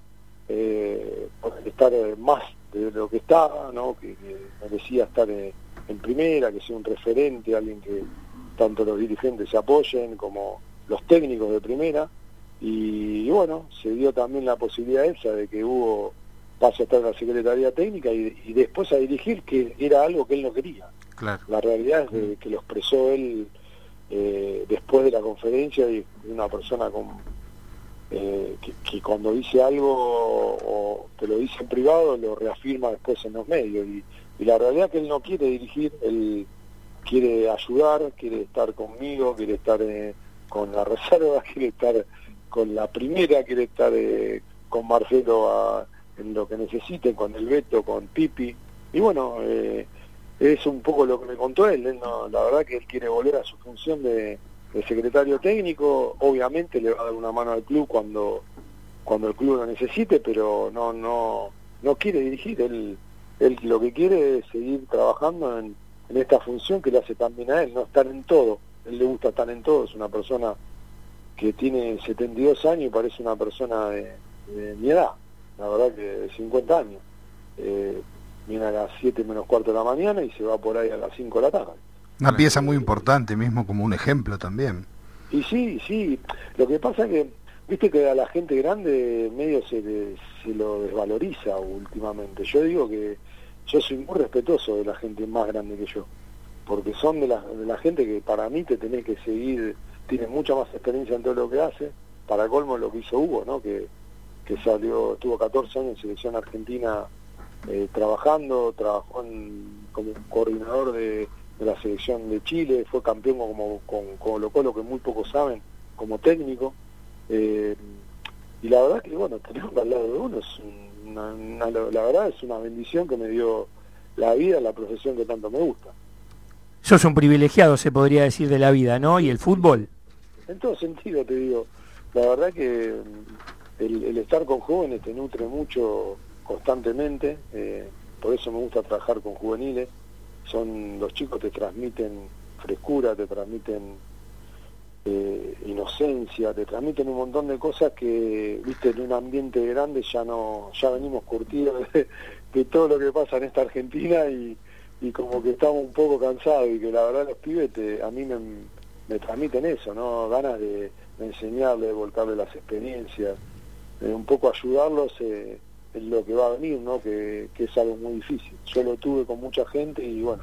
eh, estar eh, más de lo que estaba, ¿no? que, que merecía estar en primera, que sea un referente, alguien que tanto los dirigentes se apoyen como los técnicos de primera. Y, y bueno, se dio también la posibilidad esa de que Hugo pase a estar en la Secretaría Técnica y, y después a dirigir, que era algo que él no quería. Claro. La realidad es de- que lo expresó él eh, después de la conferencia y una persona con, eh, que, cuando dice algo o te lo dice en privado lo reafirma después en los medios. Y, la realidad es que él no quiere dirigir, él quiere ayudar, quiere estar conmigo, quiere estar eh, con la reserva, quiere estar con la primera, quiere estar eh, con Marcelo en lo que necesite, con el Beto, con Pipi. Y bueno, eh, es un poco lo que me contó él, él no- la verdad que él quiere volver a su función de, de secretario técnico, obviamente le va a dar una mano al club cuando cuando el club lo necesite, pero no no no quiere dirigir, él él lo que quiere es seguir trabajando en, en esta función que le hace también a él, no estar en todo, él le gusta estar en todo, es una persona que tiene 72 años y parece una persona de, de mi edad, la verdad que de 50 años. Eh, viene a las 7 menos cuarto de la mañana y se va por ahí a las 5 de la tarde. Una pieza muy importante mismo como un ejemplo también. Y sí, sí, lo que pasa que, viste que a la gente grande medio se, le- se lo desvaloriza últimamente. Yo digo que, yo soy muy respetuoso de la gente más grande que yo, porque son de la, de la gente que para mí te tenés que seguir, tiene mucha más experiencia en todo lo que hace, para colmo lo que hizo Hugo, ¿no? Que, que salió, tuvo 14 años en selección argentina eh, trabajando, trabajó en- como coordinador de, de la selección de Chile, fue campeón como con Colo Colo, que muy pocos saben, como técnico. eh, y la verdad que, bueno, tenerlo al lado de uno es una, una- la verdad es una bendición que me dio la vida, la profesión que tanto me gusta. Sos un privilegiado, se podría decir, de la vida, ¿no? Y el fútbol. En todo sentido te digo, la verdad que mm, el, el estar con jóvenes te nutre mucho constantemente, eh, por eso me gusta trabajar con juveniles, son los chicos te transmiten frescura, te transmiten eh, inocencia, te transmiten un montón de cosas que, viste, en un ambiente grande ya no, ya venimos curtidos de, todo lo que pasa en esta Argentina y, y como que estamos un poco cansados y que la verdad los pibes te- a mí me, me transmiten eso, ¿no? Ganas de, de enseñarles, de volcarles las experiencias, de un poco ayudarlos eh, lo que va a venir, ¿no? Que, que es algo muy difícil. Yo lo tuve con mucha gente y bueno,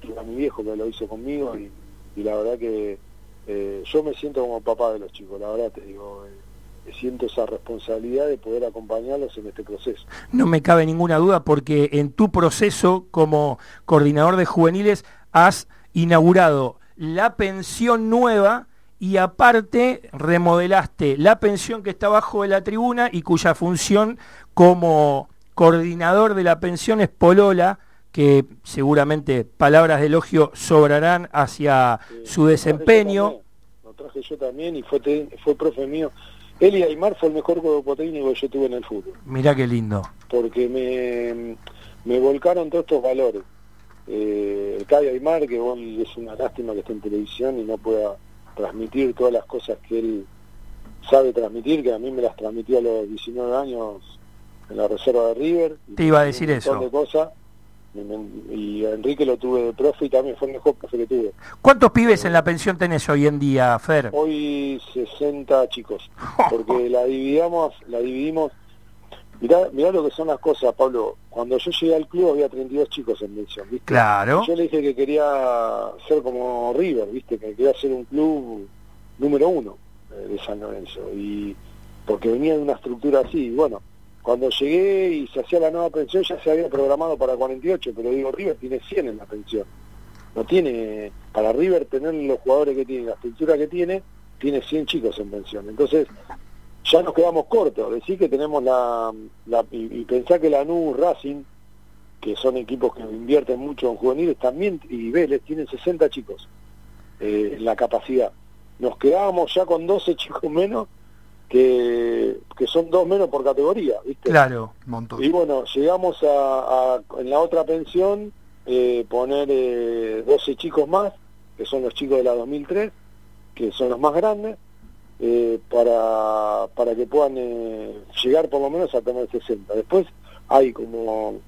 tuve a mi viejo que lo hizo conmigo y, y la verdad que eh, yo me siento como papá de los chicos, la verdad te digo, eh, siento esa responsabilidad de poder acompañarlos en este proceso. No me cabe ninguna duda porque en tu proceso como coordinador de juveniles has inaugurado la pensión nueva y aparte remodelaste la pensión que está abajo de la tribuna y cuya función como coordinador de la pensión es Polola, que seguramente palabras de elogio sobrarán hacia su lo traje yo desempeño. también, Lo traje yo también y fue, fue profe mío. Eli Aymar fue el mejor cuerpo técnico que yo tuve en el fútbol. Mirá qué lindo. porque me, me volcaron todos estos valores. Eh, el Cayo Aymar, que hoy es una lástima que esté en televisión y no pueda transmitir todas las cosas que él sabe transmitir, que a mí me las transmitió a los 19 años en la reserva de River. Te iba a un decir montón eso. de cosas. Y, Enrique lo tuve de profe y también fue el mejor profe que tuve. ¿Cuántos pibes en la pensión tenés hoy en día, Fer? Hoy 60 chicos, porque la dividamos, la dividimos. Mirá, mirá lo que son las cosas, Pablo. Cuando yo llegué al club había 32 chicos en mención, ¿viste? Claro. Yo le dije que quería ser como River, ¿viste? Que quería ser un club número uno eh, de San Lorenzo. Y porque venía de una estructura así. Y bueno, cuando llegué y se hacía la nueva pensión ya se había programado para 48, pero digo, River tiene 100 en la pensión. No tiene, para River tener los jugadores que tiene, la estructura que tiene, tiene 100 chicos en pensión. Entonces, ya nos quedamos cortos. Decir que tenemos la, la y, y pensar que Lanús, Racing, que son equipos que invierten mucho en juveniles, también, y Vélez, tienen 60 chicos eh, en la capacidad. Nos quedábamos ya con 12 chicos menos, que, que son dos menos por categoría, ¿viste? Claro. Y bueno, llegamos a, a- en la otra pensión eh, poner eh, 12 chicos más, que son los chicos de la 2003, que son los más grandes, eh, para, para que puedan eh, llegar por lo menos a tener 60. Después hay como,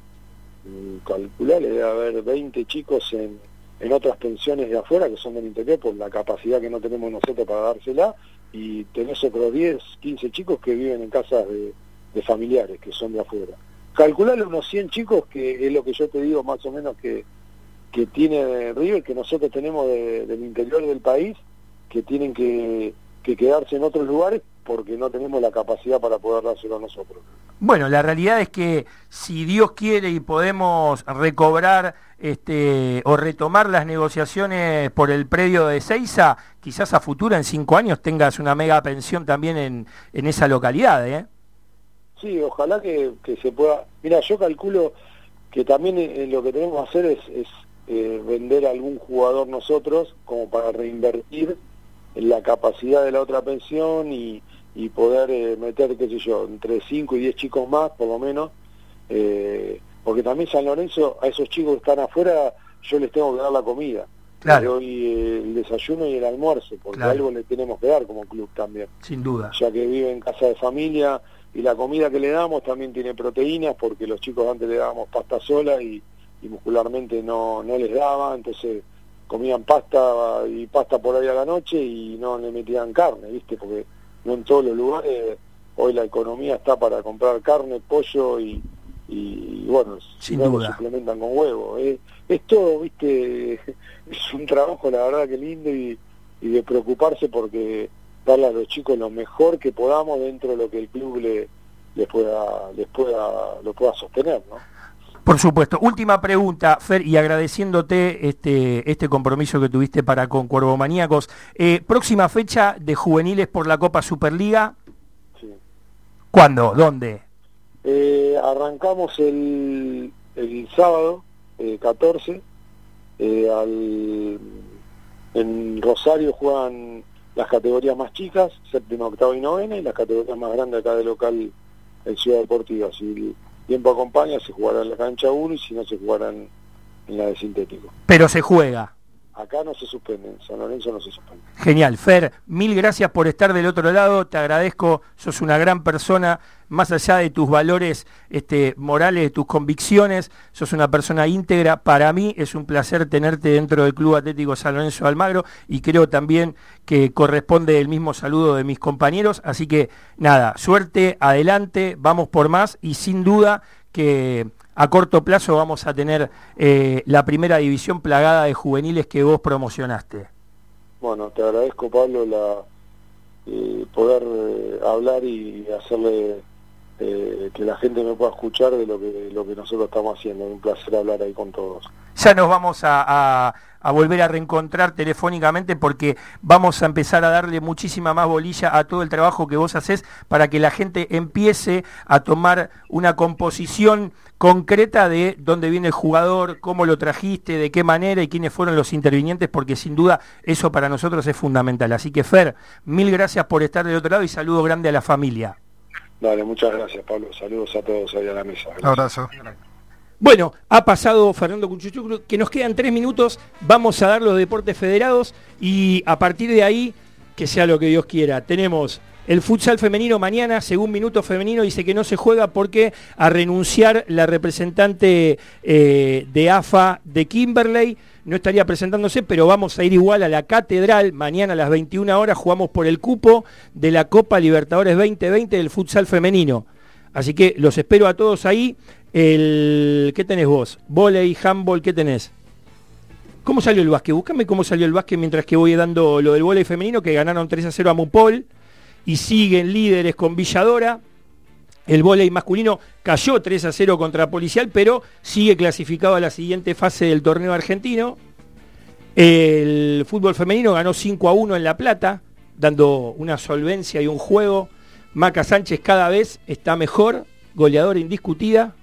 mm, calcular, debe haber 20 chicos en, en otras pensiones de afuera que son del interior por la capacidad que no tenemos nosotros para dársela y tenés otros 10, 15 chicos que viven en casas de, familiares que son de afuera. Calcularle unos 100 chicos que es lo que yo te digo más o menos que, que tiene River, que nosotros tenemos de- del interior del país, que tienen que, que quedarse en otros lugares porque no tenemos la capacidad para poder dárselo a nosotros. Bueno, la realidad es que si Dios quiere y podemos recobrar este, o retomar las negociaciones por el predio de Seiza, quizás a futuro, en cinco años, tengas una mega pensión también en, en esa localidad. ¿eh? Sí, ojalá que, que se pueda. Mira, yo calculo que también eh, lo que tenemos que hacer es, es, eh, vender a algún jugador nosotros como para reinvertir la capacidad de la otra pensión y, y poder eh, meter, qué sé yo, entre 5 y 10 chicos más, por lo menos. eh, porque también San Lorenzo, a esos chicos que están afuera, yo les tengo que dar la comida. Claro. Doy eh, el desayuno y el almuerzo, porque Claro. algo le tenemos que dar como club también Sin duda. ya que vive en casa de familia y la comida que le damos también tiene proteínas porque los chicos antes le dábamos pasta sola y, y muscularmente no, no les daba, entonces comían pasta y pasta por ahí a la noche y no le metían carne, ¿viste? Porque no en todos los lugares hoy la economía está para comprar carne, pollo y, y bueno, si Sin no lo duda. suplementan con huevo. Es todo, viste, es un trabajo la verdad que lindo y, y de preocuparse porque darle a los chicos lo mejor que podamos dentro de lo que el club le, les pueda, les pueda, lo pueda sostener, ¿no? Por supuesto. Última pregunta, Fer, y agradeciéndote este, este compromiso que tuviste para con Cuervo Maníacos. Eh, próxima fecha de juveniles por la Copa Superliga. Sí. ¿Cuándo? ¿Dónde? Eh, arrancamos el, el sábado eh, 14 eh, al, en Rosario juegan las categorías más chicas, séptima, octava y novena, y las categorías más grandes acá de local en Ciudad Deportiva. El tiempo acompaña, se jugará en la cancha 1 y si no, se jugarán en la de sintético. Pero se juega. Acá no se suspende, en San Lorenzo no se suspende. Genial. Fer, mil gracias por estar del otro lado. Te agradezco. Sos una gran persona. Más allá de tus valores este, morales, de tus convicciones, sos una persona íntegra. Para mí es un placer tenerte dentro del Club Atlético San Lorenzo Almagro y creo también que corresponde el mismo saludo de mis compañeros. Así que nada, suerte, adelante, vamos por más y sin duda que a corto plazo vamos a tener eh, la primera división plagada de juveniles que vos promocionaste. Bueno, te agradezco, Pablo, la eh, poder eh, hablar y hacerle eh, que la gente me pueda escuchar de lo que lo que nosotros estamos haciendo. Un placer hablar ahí con todos. Ya nos vamos a, a- a volver a reencontrar telefónicamente porque vamos a empezar a darle muchísima más bolilla a todo el trabajo que vos haces para que la gente empiece a tomar una composición concreta de dónde viene el jugador, cómo lo trajiste, de qué manera y quiénes fueron los intervinientes, porque sin duda eso para nosotros es fundamental. Así que Fer, mil gracias por estar del otro lado y saludo grande a la familia. Dale, muchas gracias, Pablo. Saludos a todos ahí a la mesa. Gracias. Abrazo. Bueno, ha pasado Fernando Cuchuchucru, que nos quedan tres minutos, vamos a dar los deportes federados y a partir de ahí, que sea lo que Dios quiera. Tenemos el futsal femenino mañana, según Minuto Femenino, dice que no se juega porque a renunciar la representante eh, de AFA de Kimberley, no estaría presentándose, pero vamos a ir igual a la catedral, mañana a las 21 horas jugamos por el cupo de la Copa Libertadores 2020 del futsal femenino. Así que los espero a todos ahí. El, ¿Qué tenés vos? Voley, handball, ¿qué tenés? ¿Cómo salió el básquet? Búscame cómo salió el básquet mientras que voy dando lo del volei femenino, que ganaron 3 a 0 a Mupol y siguen líderes con Villadora. El volei masculino cayó 3 a 0 contra Policial, pero sigue clasificado a la siguiente fase del torneo argentino. El fútbol femenino ganó 5 a 1 en La Plata, dando una solvencia y un juego. Maca Sánchez cada vez está mejor, goleadora indiscutida.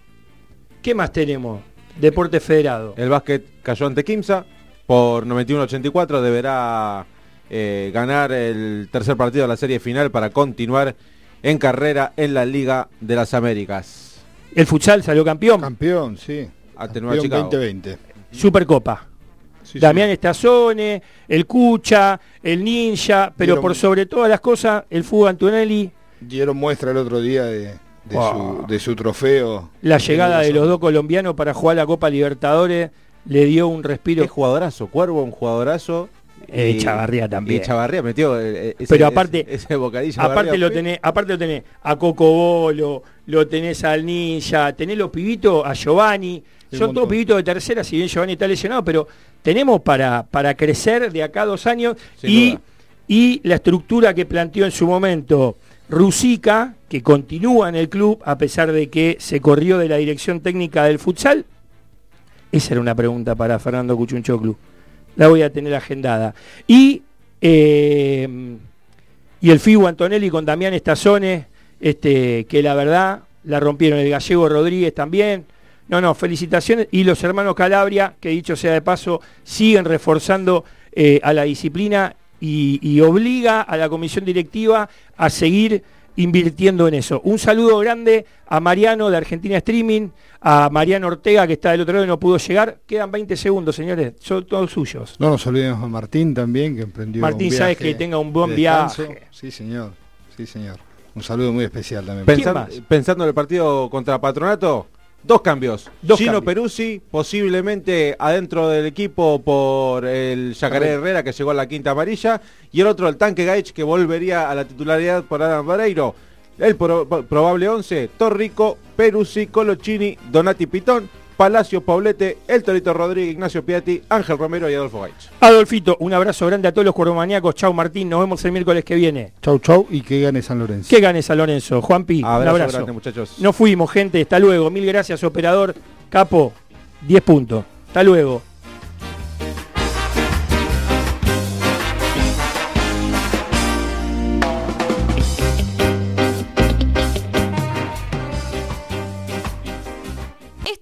¿Qué más tenemos? Deporte Federado. El básquet cayó ante Kimsa por 91-84. Deberá eh, ganar el tercer partido de la serie final para continuar en carrera en la Liga de las Américas. El futsal salió campeón. Campeón, sí. Campeón Chicago. 2020. Supercopa. Sí, Damián Estazone, el Cucha, el Ninja, pero Dieron- por sobre todas las cosas, el Fuga Antonelli. Dieron muestra el otro día de, de Wow. su, de su trofeo. la llegada de los dos colombianos para jugar la Copa Libertadores, le dio un respiro. Qué jugadorazo, Cuervo, un jugadorazo. Eh, Y- Chavarría también. Y Chavarría metió eh, ese, Pero aparte- ese, ese bocadillo. Aparte lo tenés, aparte lo tenés a Coco Bolo, lo tenés al Ninja, tenés los pibitos, a Giovanni, son todos pibitos de tercera, si bien Giovanni está lesionado, pero tenemos para, para crecer de acá a dos años y, y la estructura que planteó en su momento Rusica, que continúa en el club a pesar de que se corrió de la dirección técnica del futsal. Esa era una pregunta para Fernando Cuchunchoclu. La voy a tener agendada. Y, eh, y el FIBO Antonelli con Damián Estazone, este, que la verdad la rompieron. El gallego Rodríguez también. No, no, felicitaciones. Y los hermanos Calabria, que dicho sea de paso, siguen reforzando eh, a la disciplina y, y obliga a la comisión directiva a seguir invirtiendo en eso. Un saludo grande a Mariano de Argentina Streaming, a Mariano Ortega que está del otro lado y no pudo llegar. Quedan 20 segundos, señores, son todos suyos. No nos olvidemos de Martín también, que emprendió Martín, un sabes viaje que tenga un buen de viaje. Sí, señor. Sí, señor. Un saludo muy especial también. ¿Quién Pensan- más? pensando en el partido contra Patronato, dos cambios. Dos Gino cambios. Peruzzi, posiblemente adentro del equipo por el Yacaré Herrera, que llegó a la quinta amarilla, y el otro, el Tanque Gaich, que volvería a la titularidad por Adam Vareiro. El pro- pro- probable 11, Torrico, Peruzzi, Colochini, Donati Pitón, Palacio Paulete, El Torito Rodríguez, Ignacio Piatti, Ángel Romero y Adolfo Gaich. Adolfito, un abrazo grande a todos los cuervomaníacos. Chau Martín, nos vemos el miércoles que viene. Chau, chau y que gane San Lorenzo. Que gane San Lorenzo. Juanpi, un Abrazo abrazo. grande, muchachos. Nos fuimos, gente. Hasta luego. Mil gracias, operador. Capo, 10 puntos. Hasta luego.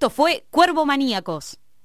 Fue Cuervo Maníacos.